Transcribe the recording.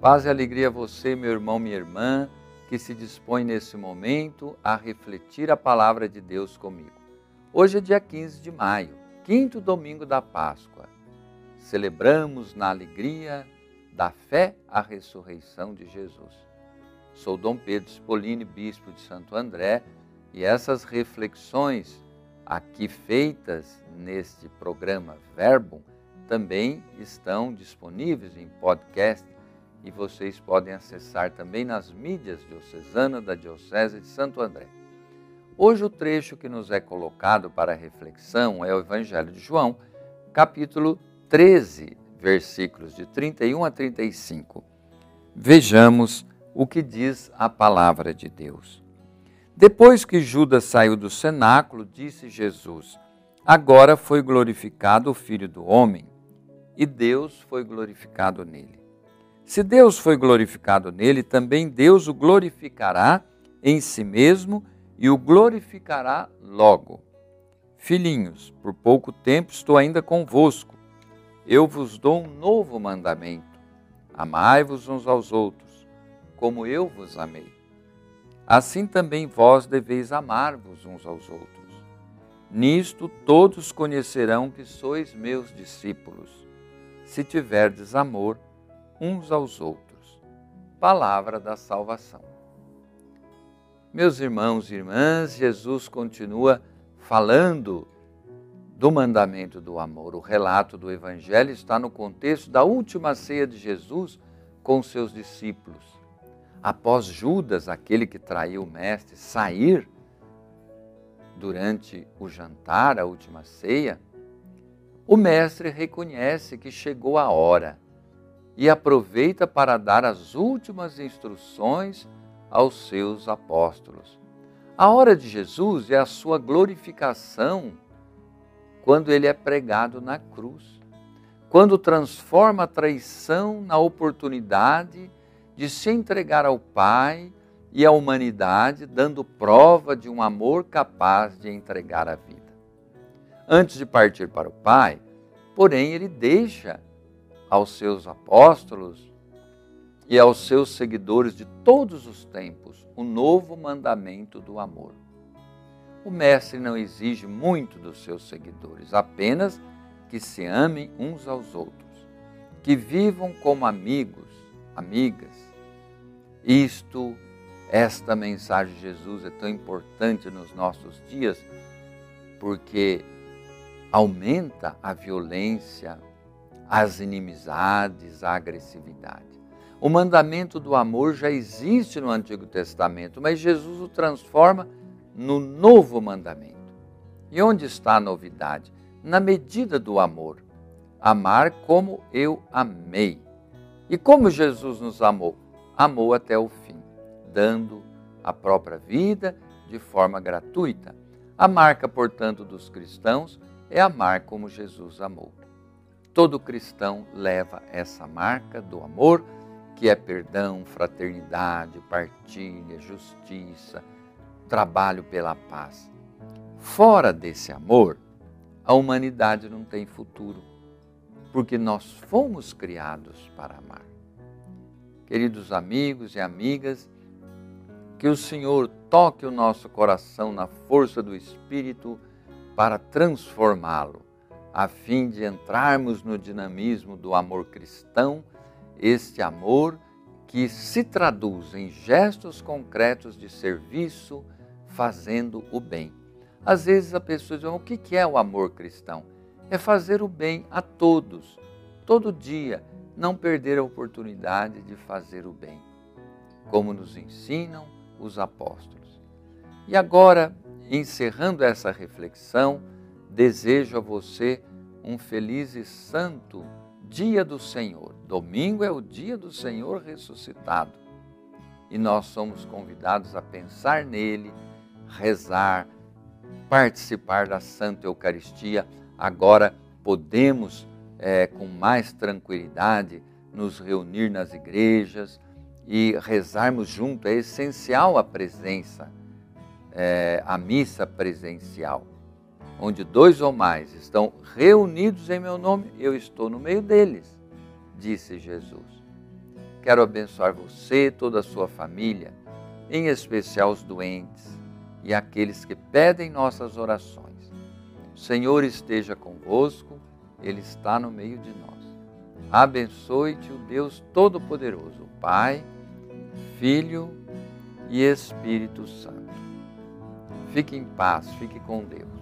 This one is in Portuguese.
Paz e alegria a você, meu irmão, minha irmã, que se dispõe nesse momento a refletir a palavra de Deus comigo. Hoje é dia 15 de maio, quinto domingo da Páscoa. Celebramos na alegria da fé a ressurreição de Jesus. Sou Dom Pedro Spolini, bispo de Santo André, e essas reflexões aqui feitas neste programa Verbo também estão disponíveis em podcast e vocês podem acessar também nas mídias diocesanas da Diocese de Santo André. Hoje o trecho que nos é colocado para reflexão é o Evangelho de João, capítulo 13, versículos de 31 a 35. Vejamos o que diz a palavra de Deus. Depois que Judas saiu do cenáculo, disse Jesus: Agora foi glorificado o Filho do Homem, e Deus foi glorificado nele. Se Deus foi glorificado nele, também Deus o glorificará em si mesmo e o glorificará logo. Filhinhos, por pouco tempo estou ainda convosco. Eu vos dou um novo mandamento: amai-vos uns aos outros, como eu vos amei. Assim também vós deveis amar-vos uns aos outros. Nisto todos conhecerão que sois meus discípulos, se tiverdes amor uns aos outros. Palavra da salvação. Meus irmãos e irmãs, Jesus continua falando do mandamento do amor. O relato do Evangelho está no contexto da última ceia de Jesus com seus discípulos. Após Judas, aquele que traiu o Mestre, sair durante o jantar, a última ceia, o Mestre reconhece que chegou a hora e aproveita para dar as últimas instruções aos seus apóstolos. A hora de Jesus é a sua glorificação quando ele é pregado na cruz, quando transforma a traição na oportunidade de se entregar ao Pai e à humanidade, dando prova de um amor capaz de entregar a vida. Antes de partir para o Pai, porém, ele deixa aos seus apóstolos e aos seus seguidores de todos os tempos o novo mandamento do amor. O Mestre não exige muito dos seus seguidores, apenas que se amem uns aos outros, que vivam como amigos, amigas. Isto, esta mensagem de Jesus é tão importante nos nossos dias, porque aumenta a violência, as inimizades, a agressividade. O mandamento do amor já existe no Antigo Testamento, mas Jesus o transforma no novo mandamento. E onde está a novidade? Na medida do amor. Amar como eu amei. E como Jesus nos amou? Amou até o fim, dando a própria vida de forma gratuita. A marca, portanto, dos cristãos é amar como Jesus amou. Todo cristão leva essa marca do amor, que é perdão, fraternidade, partilha, justiça, trabalho pela paz. Fora desse amor, a humanidade não tem futuro, porque nós fomos criados para amar. Queridos amigos e amigas, que o Senhor toque o nosso coração na força do Espírito para transformá-lo a fim de entrarmos no dinamismo do amor cristão, este amor que se traduz em gestos concretos de serviço, fazendo o bem. Às vezes a pessoa diz: o que é o amor cristão? É fazer o bem a todos, todo dia, não perder a oportunidade de fazer o bem, como nos ensinam os apóstolos. E agora, encerrando essa reflexão, desejo a você um feliz e santo dia do Senhor. Domingo é o dia do Senhor ressuscitado. E nós somos convidados a pensar nele, rezar, participar da Santa Eucaristia. Agora podemos, é, com mais tranquilidade, nos reunir nas igrejas e rezarmos junto. É essencial a presença, é, a missa presencial onde dois ou mais estão reunidos em meu nome, eu estou no meio deles, disse Jesus. Quero abençoar você, toda a sua família, em especial os doentes e aqueles que pedem nossas orações. O Senhor esteja convosco, Ele está no meio de nós. Abençoe-te o Deus Todo-Poderoso, Pai, Filho e Espírito Santo. Fique em paz, fique com Deus.